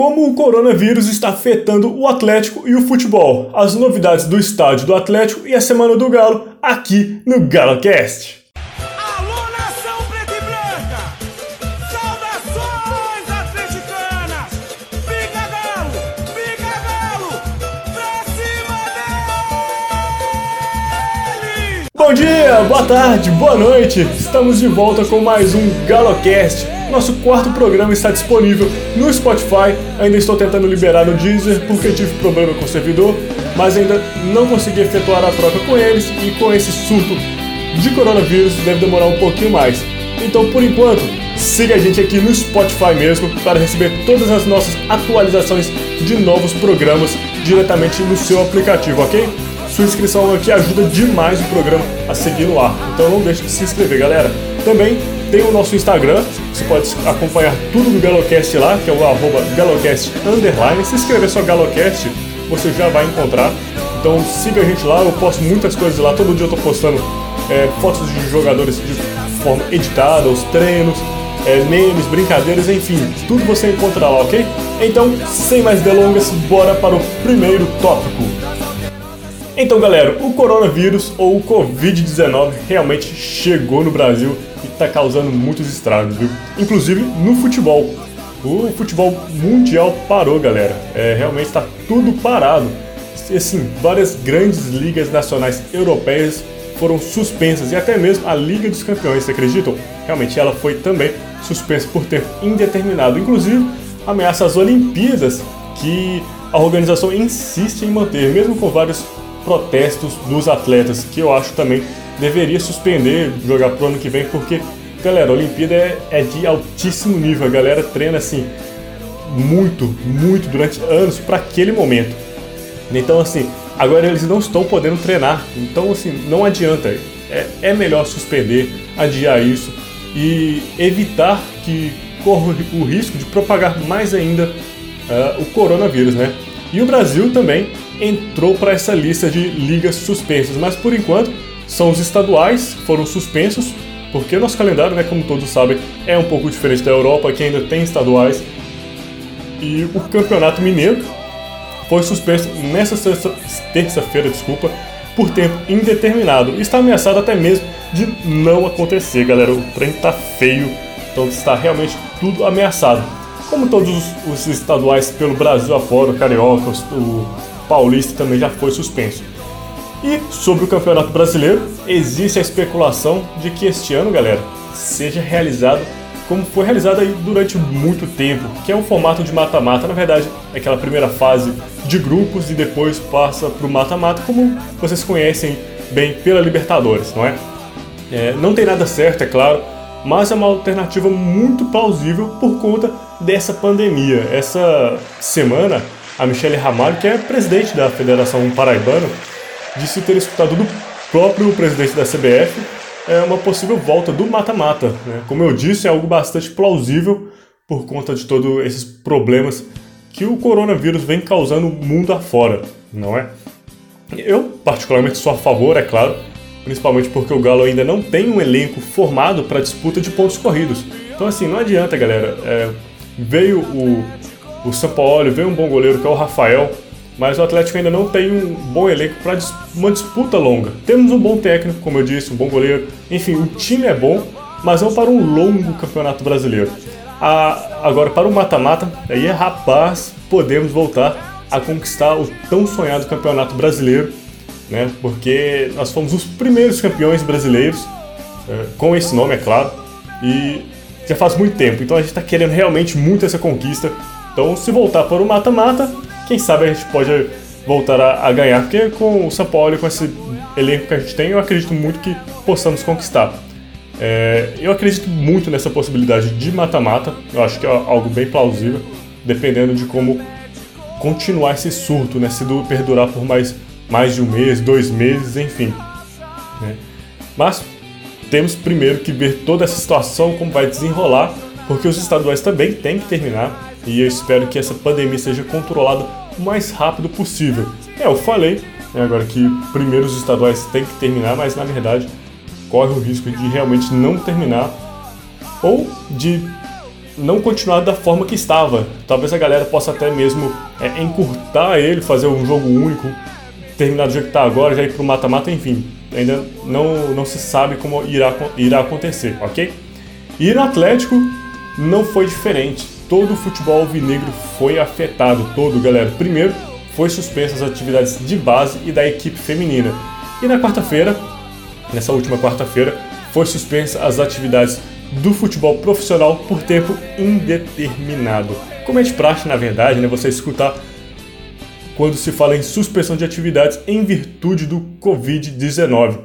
Como o coronavírus está afetando o Atlético e o futebol, as novidades do estádio do Atlético e a semana do Galo aqui no GaloCast. Bom dia, boa tarde, boa noite. Estamos de volta com mais um GaloCast. Nosso quarto programa está disponível no Spotify. Ainda estou tentando liberar no Deezer porque tive problema com o servidor, mas ainda não consegui efetuar a troca com eles e com esse surto de coronavírus deve demorar um pouquinho mais. Então, por enquanto, siga a gente aqui no Spotify mesmo para receber todas as nossas atualizações de novos programas diretamente no seu aplicativo, ok? Sua inscrição aqui ajuda demais o programa a seguir ar. Então não deixe de se inscrever, galera. Também tem o nosso Instagram, você pode acompanhar tudo do Galocast lá, que é o arroba Galocast Underline. Se inscrever só Galocast, você já vai encontrar. Então siga a gente lá, eu posto muitas coisas lá, todo dia eu tô postando é, fotos de jogadores de forma editada, os treinos, é, memes, brincadeiras, enfim, tudo você encontra lá, ok? Então, sem mais delongas, bora para o primeiro tópico. Então, galera, o coronavírus ou o Covid-19 realmente chegou no Brasil e está causando muitos estragos, viu? Inclusive no futebol. O futebol mundial parou, galera. É, realmente está tudo parado. Assim, várias grandes ligas nacionais europeias foram suspensas e até mesmo a Liga dos Campeões, vocês acreditam? Realmente ela foi também suspensa por tempo indeterminado. Inclusive, ameaça as Olimpíadas que a organização insiste em manter, mesmo com vários protestos dos atletas, que eu acho também deveria suspender, jogar pro ano que vem, porque, galera, a Olimpíada é, é de altíssimo nível, a galera treina assim muito, muito durante anos para aquele momento. Então, assim, agora eles não estão podendo treinar, então, assim, não adianta. É, é melhor suspender, adiar isso e evitar que corra o risco de propagar mais ainda uh, o coronavírus, né? E o Brasil também entrou para essa lista de ligas suspensas, mas por enquanto são os estaduais que foram suspensos, porque nosso calendário, né, como todos sabem, é um pouco diferente da Europa, que ainda tem estaduais. E o Campeonato Mineiro foi suspenso nessa terça-feira, desculpa, por tempo indeterminado. Está ameaçado até mesmo de não acontecer, galera. O trem está feio, então está realmente tudo ameaçado. Como todos os, estaduais pelo Brasil afora, o Carioca, o Paulista também já foi suspenso. E sobre o Campeonato Brasileiro, existe a especulação de que este ano, galera, seja realizado como foi realizado aí durante muito tempo, que é um formato de mata-mata, na verdade, é aquela primeira fase de grupos e depois passa para o mata-mata, como vocês conhecem bem pela Libertadores, não é? é? Não tem nada certo, é claro, mas é uma alternativa muito plausível por conta dessa pandemia. Essa semana a Michele Ramalho, que é presidente da Federação Paraibana, disse ter escutado do próprio presidente da CBF é uma possível volta do mata-mata. Né? Como eu disse, é algo bastante plausível por conta de todos esses problemas que o coronavírus vem causando mundo afora, não é? Eu, particularmente, sou a favor, é claro, principalmente porque o Galo ainda não tem um elenco formado para disputa de pontos corridos. Então, assim, não adianta, galera. É, veio o o São Paulo vem um bom goleiro que é o Rafael, mas o Atlético ainda não tem um bom elenco para uma disputa longa. Temos um bom técnico, como eu disse, um bom goleiro. Enfim, o time é bom, mas não para um longo campeonato brasileiro. Ah, agora, para o mata-mata, aí é rapaz, podemos voltar a conquistar o tão sonhado campeonato brasileiro, né? Porque nós fomos os primeiros campeões brasileiros, é, com esse nome, é claro, e já faz muito tempo. Então a gente está querendo realmente muito essa conquista. Então, se voltar para o mata-mata, quem sabe a gente pode voltar a, a, ganhar, porque com o São Paulo com esse elenco que a gente tem, eu acredito muito que possamos conquistar. É, eu acredito muito nessa possibilidade de mata-mata, eu acho que é algo bem plausível, dependendo de como continuar esse surto, né? Se perdurar por mais, mais de um mês, dois meses, enfim. Né? Mas temos primeiro que ver toda essa situação, como vai desenrolar, porque os estaduais também têm que terminar e eu espero que essa pandemia seja controlada o mais rápido possível. É, eu falei né, agora que primeiro os estaduais têm que terminar, mas na verdade corre o risco de realmente não terminar ou de não continuar da forma que estava. Talvez a galera possa até mesmo é, encurtar ele, fazer um jogo único, terminar do jeito que está agora, já ir para o mata-mata, enfim. Ainda não, não se sabe como irá, irá acontecer, ok? E no Atlético não foi diferente. Todo o futebol alvinegro foi afetado, todo, galera. Primeiro, foi suspensa as atividades de base e da equipe feminina. E na quarta-feira, nessa última quarta-feira, foi suspensa as atividades do futebol profissional por tempo indeterminado. Como é de praxe, na verdade, né, você escutar quando se fala em suspensão de atividades em virtude do Covid-19.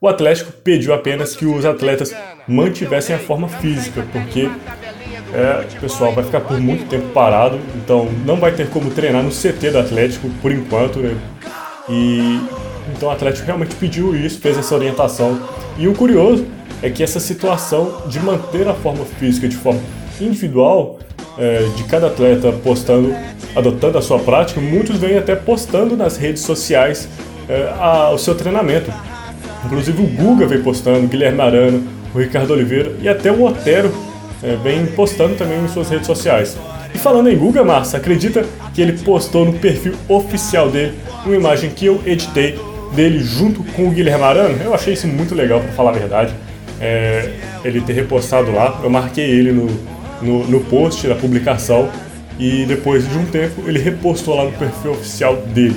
O Atlético pediu apenas que os atletas mantivessem a forma física, porque é, o pessoal vai ficar por muito tempo parado, então não vai ter como treinar no CT do Atlético por enquanto, né? E então o Atlético realmente pediu isso, fez essa orientação. E o curioso é que essa situação de manter a forma física de forma individual, é, de cada atleta postando, adotando a sua prática, muitos vêm até postando nas redes sociais é, a, o seu treinamento. Inclusive o Guga vem postando, Guilherme Arana, o Ricardo Oliveira e até o Otero é, vem postando também em suas redes sociais. E falando em Guga, Márcia, acredita que ele postou no perfil oficial dele uma imagem que eu editei dele junto com o Guilherme Arana? Eu achei isso muito legal, para falar a verdade. É, ele ter repostado lá, eu marquei ele no, no, no post, na publicação, e depois de um tempo ele repostou lá no perfil oficial dele.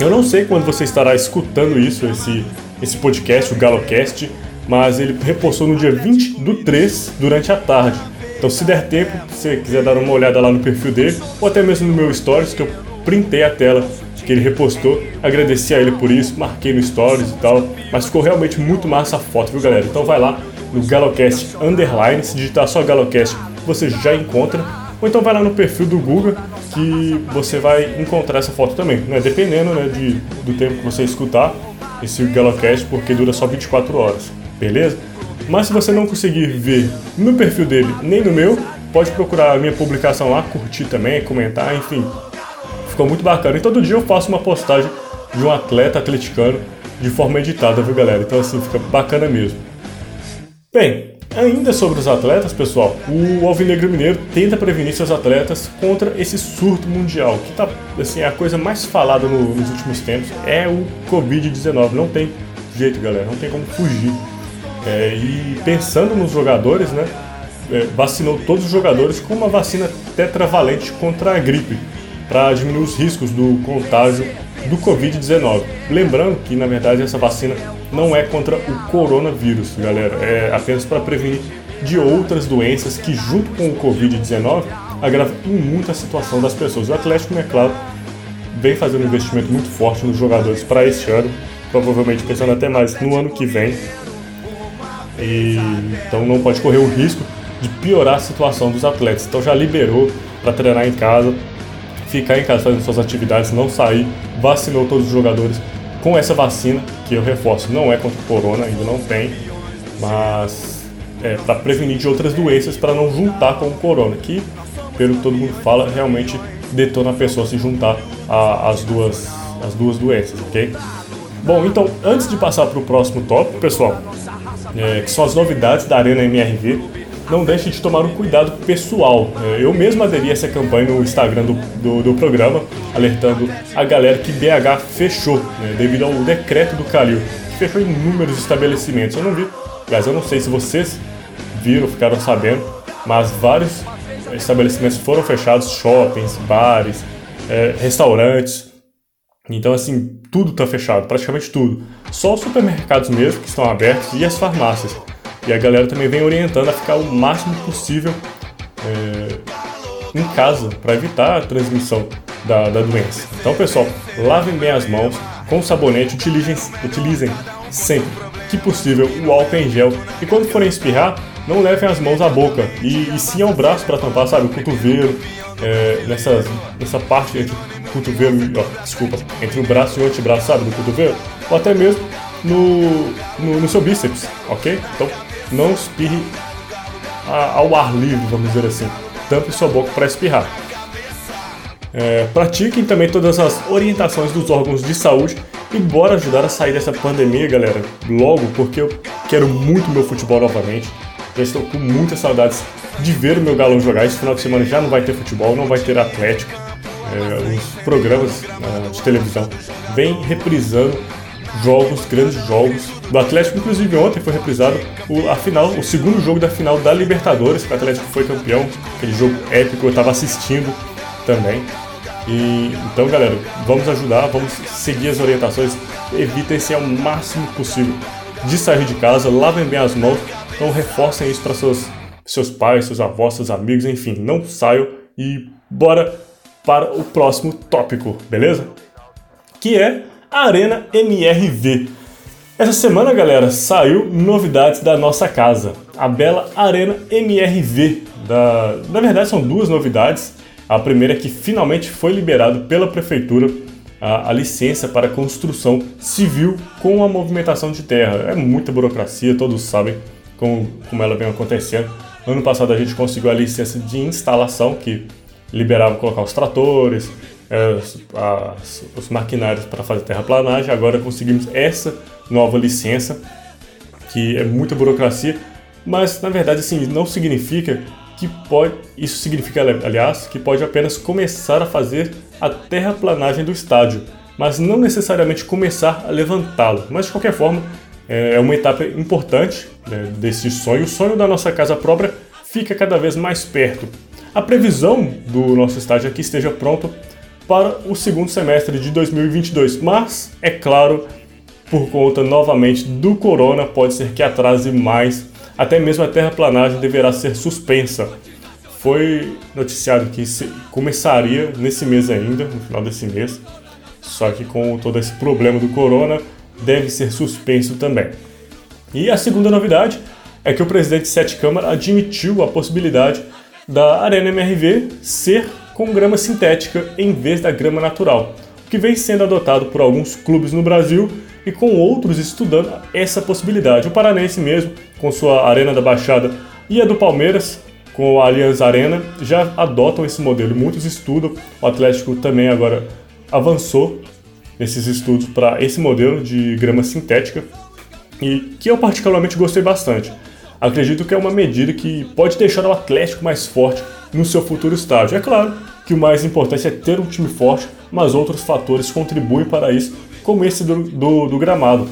Eu não sei quando você estará escutando isso, esse, esse podcast, o GaloCast, mas ele repostou no dia 20 do 3, durante a tarde. Então, se der tempo, se você quiser dar uma olhada lá no perfil dele, ou até mesmo no meu Stories, que eu printei a tela que ele repostou, agradeci a ele por isso, marquei no Stories e tal, mas ficou realmente muito massa a foto, viu galera? Então vai lá no Galocast Underline, se digitar só Galocast, você já encontra, ou então vai lá no perfil do Google, que você vai encontrar essa foto também, né? Dependendo né, de, do tempo que você escutar esse Galocast, porque dura só 24 horas beleza? Mas se você não conseguir ver no perfil dele nem no meu, pode procurar a minha publicação lá, curtir também, comentar, enfim. Ficou muito bacana. E todo dia eu faço uma postagem de um atleta atleticano de forma editada, viu galera? Então assim, fica bacana mesmo. Bem, ainda sobre os atletas, pessoal, o Alvinegro Mineiro tenta prevenir seus atletas contra esse surto mundial, que tá, assim, a coisa mais falada no, nos últimos tempos, é o Covid-19. Não tem jeito, galera, não tem como fugir. É, e pensando nos jogadores, né, é, vacinou todos os jogadores com uma vacina tetravalente contra a gripe, para diminuir os riscos do contágio do Covid-19. Lembrando que, na verdade, essa vacina não é contra o coronavírus, galera, é apenas para prevenir de outras doenças que, junto com o Covid-19, agravam muito a situação das pessoas. O Atlético, é claro, vem fazendo um investimento muito forte nos jogadores para este ano, provavelmente pensando até mais no ano que vem, e, então não pode correr o risco de piorar a situação dos atletas. Então já liberou para treinar em casa, ficar em casa fazendo suas atividades, não sair, vacinou todos os jogadores com essa vacina, que eu reforço, não é contra o corona, ainda não tem, mas é para prevenir de outras doenças para não juntar com o corona, que pelo que todo mundo fala, realmente detona a pessoa se juntar às duas, as duas doenças, ok? Bom, então, antes de passar para o próximo tópico, pessoal, é, que são as novidades da Arena MRV, não deixe de tomar um cuidado pessoal. É, eu mesmo aderi a essa campanha no Instagram do, do, do programa, alertando a galera que BH fechou, né, devido ao decreto do Calil, que fechou inúmeros estabelecimentos. Eu não vi, mas eu não sei se vocês viram, ficaram sabendo, mas vários estabelecimentos foram fechados, shoppings, bares, é, restaurantes, então, assim, tudo está fechado, praticamente tudo. Só os supermercados mesmo que estão abertos e as farmácias. E a galera também vem orientando a ficar o máximo possível é, em casa para evitar a transmissão da, da, doença. Então, pessoal, lavem bem as mãos com sabonete, utilizem, utilizem sempre que possível o álcool em gel. E quando forem espirrar, não levem as mãos à boca e, e sim ao braço para tampar, sabe, o cotovelo, é, nessa, nessa parte entre cotovelo, ó, desculpa, entre o braço e o antebraço, sabe, do cotovelo, ou até mesmo no, no, no seu bíceps, ok? Então não espirre a, ao ar livre, vamos dizer assim. Tampe sua boca para espirrar. É, pratiquem também todas as orientações dos órgãos de saúde e bora ajudar a sair dessa pandemia, galera. Logo, porque eu quero muito meu futebol novamente. Já estou com muitas saudades de ver o meu galão jogar. Esse final de semana já não vai ter futebol, não vai ter Atlético. É, os programas uh, de televisão vêm reprisando jogos, grandes jogos do Atlético. Inclusive ontem foi reprisado o, a final, o segundo jogo da final da Libertadores, que o Atlético foi campeão, aquele jogo épico, eu estava assistindo também. E, então, galera, vamos ajudar, vamos seguir as orientações, evitem-se ao máximo possível de sair de casa, lavem bem as mãos, então reforcem isso para seus, seus pais, seus avós, seus amigos, enfim, não saiam e bora para o próximo tópico, beleza? Que é a Arena MRV. Essa semana, galera, saiu novidades da nossa casa, a bela Arena MRV. Da... Na verdade, são duas novidades. A primeira é que finalmente foi liberado pela prefeitura a, a, licença para construção civil com a movimentação de terra. É muita burocracia, todos sabem como, como ela vem acontecendo. Ano passado a gente conseguiu a licença de instalação, que liberava colocar os tratores, é, as, os maquinários para fazer terraplanagem. Agora conseguimos essa nova licença, que é muita burocracia, mas na verdade assim, não significa que pode, isso significa, aliás, que pode apenas começar a fazer a terraplanagem do estádio, mas não necessariamente começar a levantá-lo. Mas de qualquer forma, é, é uma etapa importante né, desse sonho. O sonho da nossa casa própria fica cada vez mais perto. A previsão do nosso estádio aqui esteja pronto para o segundo semestre de 2022, mas é claro, por conta novamente do corona, pode ser que atrase mais até mesmo a terraplanagem deverá ser suspensa. Foi noticiado que começaria nesse mês ainda, no final desse mês, só que com todo esse problema do corona, deve ser suspenso também. E a segunda novidade é que o presidente Sete Câmara admitiu a possibilidade da Arena MRV ser com grama sintética em vez da grama natural, o que vem sendo adotado por alguns clubes no Brasil e com outros estudando essa possibilidade. O Paranense mesmo, com sua Arena da Baixada, e a do Palmeiras, com a Allianz Arena, já adotam esse modelo. Muitos estudam, o Atlético também agora avançou nesses estudos para esse modelo de grama sintética e que eu particularmente gostei bastante. Acredito que é uma medida que pode deixar o Atlético mais forte no seu futuro estágio. É claro que o mais importante é ter um time forte, mas outros fatores contribuem para isso, como esse do, do, do gramado.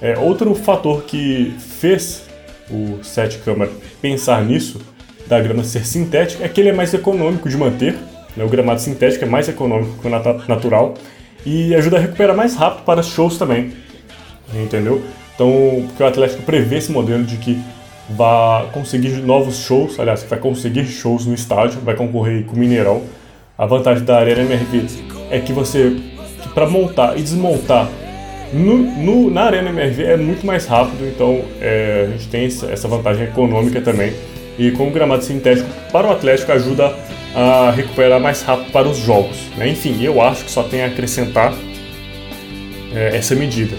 É, outro fator que fez o Sete Câmara pensar nisso, da grama ser sintética, é que ele é mais econômico de manter. Né? O gramado sintético é mais econômico que o natural e ajuda a recuperar mais rápido para shows também. Entendeu? Então, porque o Atlético prevê esse modelo de que vai conseguir novos shows, aliás, vai conseguir shows no estádio, vai concorrer com o Mineirão. A vantagem da Arena MRV é que você para montar e desmontar no, no, na Arena MRV é muito mais rápido, então é, a gente tem essa vantagem econômica também. E com o gramado sintético para o Atlético ajuda a recuperar mais rápido para os jogos. Né? Enfim, eu acho que só tem a acrescentar é, essa medida.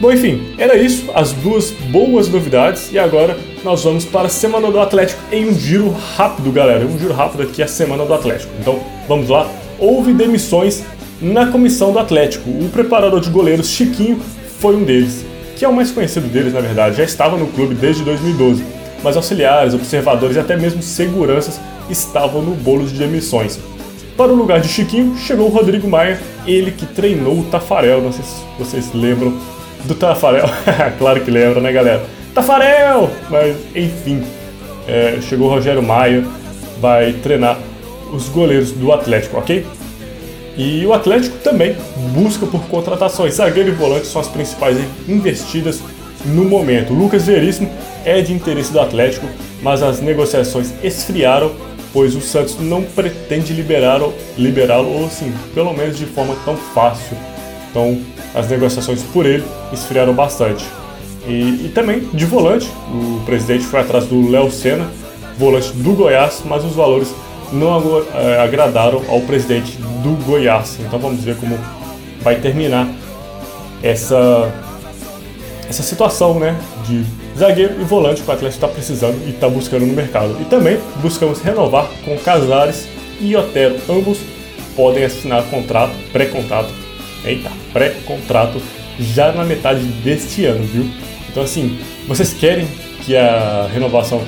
Bom, enfim, era isso, as duas boas novidades e agora nós vamos para a Semana do Atlético em um giro rápido, galera. Um giro rápido aqui a Semana do Atlético. Então, vamos lá. Houve demissões na comissão do Atlético. O preparador de goleiros Chiquinho foi um deles, que é o mais conhecido deles, na verdade, já estava no clube desde 2012, mas auxiliares, observadores e até mesmo seguranças estavam no bolo de demissões. Para o lugar de Chiquinho chegou o Rodrigo Maia, ele que treinou o Tafarel, não sei se vocês lembram do Tafarel, claro que lembra, né galera? Tafarel! Mas enfim, é, chegou o Rogério Maia, vai treinar os goleiros do Atlético, ok? E o Atlético também busca por contratações. Zagueiro e volante são as principais investidas no momento. Lucas Veríssimo é de interesse do Atlético, mas as negociações esfriaram, pois o Santos não pretende liberá-lo, liberá-lo, ou assim, pelo menos de forma tão fácil. Então, as negociações por ele esfriaram bastante. E, e também de volante, o presidente foi atrás do Léo Senna, volante do Goiás, mas os valores não é, agradaram ao presidente do Goiás. Então vamos ver como vai terminar essa, essa situação né, de zagueiro e volante que o Atlético está precisando e está buscando no mercado. E também buscamos renovar com Casares e Otero. Ambos podem assinar contrato, pré-contrato, eita, pré-contrato já na metade deste ano, viu? Então assim, vocês querem que a renovação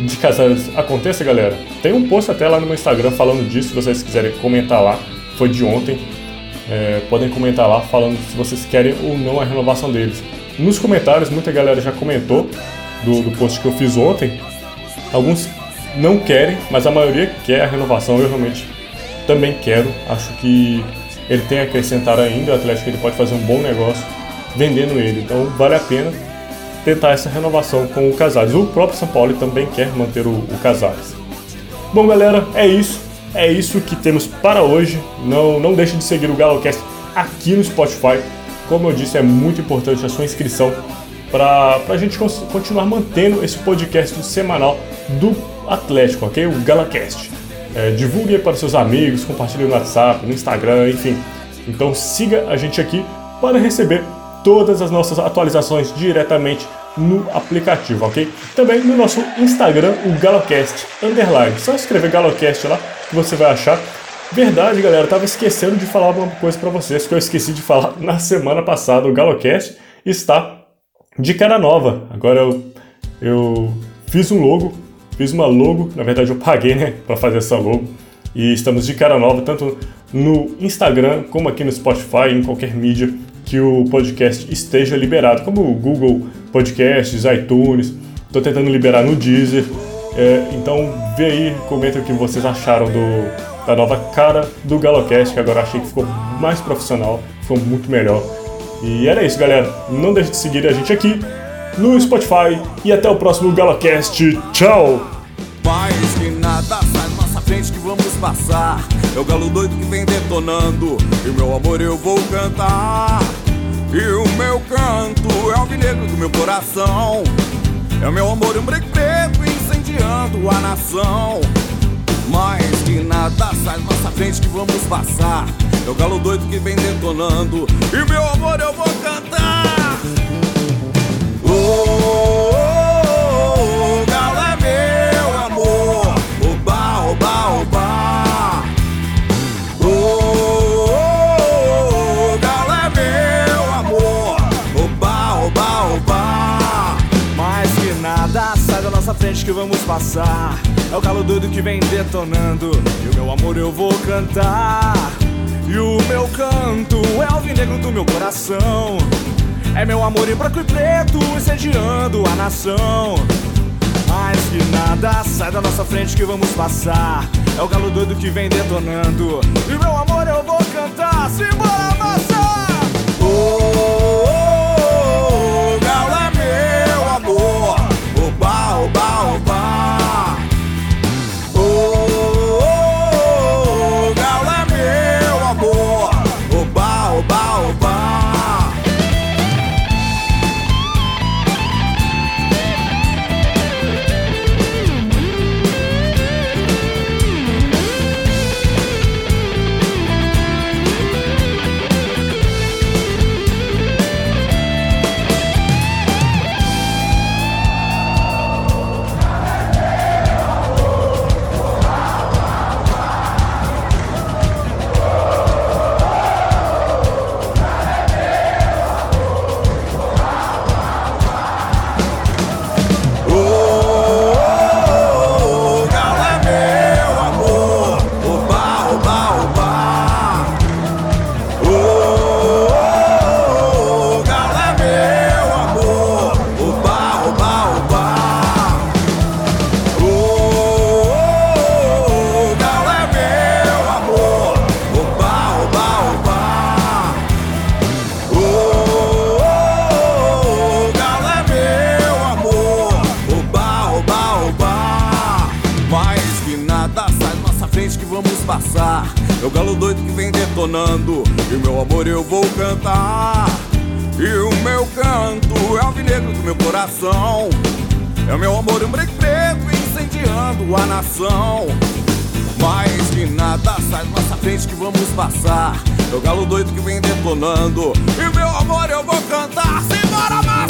de casais aconteça, galera, tem um post até lá no meu Instagram falando disso, se vocês quiserem comentar lá, foi de ontem. É, podem comentar lá falando se vocês querem ou não a renovação deles. Nos comentários, muita galera já comentou do, do post que eu fiz ontem. Alguns não querem, mas a maioria quer a renovação. Eu realmente também quero. Acho que ele tem a acrescentar ainda. O Atlético ele pode fazer um bom negócio vendendo ele. Então vale a pena tentar essa renovação com o Casares. O próprio São Paulo também quer manter o, o Casares. Bom, galera, é isso. É isso que temos para hoje. Não, não deixe de seguir o GaloCast aqui no Spotify. Como eu disse, é muito importante a sua inscrição para a gente continuar mantendo esse podcast semanal do Atlético, ok? O GalaCast. É, divulgue para seus amigos, compartilhe no WhatsApp, no Instagram, enfim. Então siga a gente aqui para receber todas as nossas atualizações diretamente no aplicativo, ok? Também no nosso Instagram, o Galocast Underline. Só escrever Galocast lá que você vai achar. Verdade, galera, eu tava esquecendo de falar uma coisa para vocês que eu esqueci de falar na semana passada. O Galocast está de cara nova. Agora eu, eu fiz um logo, fiz uma logo, na verdade eu paguei, né, para fazer essa logo. E estamos de cara nova, tanto no Instagram como aqui no Spotify, em qualquer mídia que o podcast esteja liberado, como o Google Podcasts, iTunes. Estou tentando liberar no Deezer. É, então vê aí, comenta o que vocês acharam do, da nova cara do Galocast, que agora achei que ficou mais profissional, ficou muito melhor. E era isso, galera. Não deixe de seguir a gente aqui no Spotify e até o próximo GaloCast. Tchau! Mais que nada sai nossa frente que vamos passar. É o galo doido que vem detonando. E meu amor eu vou cantar. E o meu canto é o vinegro do meu coração. É o meu amor um break preto incendiando a nação. Mais que nada sai nossa frente que vamos passar. É o galo doido que vem detonando. E meu amor eu vou cantar. Frente que vamos passar. É o galo doido que vem detonando. E o meu amor eu vou cantar. E o meu canto é o vinegro do meu coração. É meu amor em branco e preto incendiando a nação. Mais que nada sai da nossa frente que vamos passar. É o galo doido que vem detonando. E meu amor eu vou cantar. Simbora, massa! Oh, oh, E meu amor eu vou cantar. E o meu canto é o vinegro do meu coração. É o meu amor um break preto incendiando a nação. Mais que nada sai da nossa frente que vamos passar. É o galo doido que vem detonando. E meu amor eu vou cantar. Simbora, mais!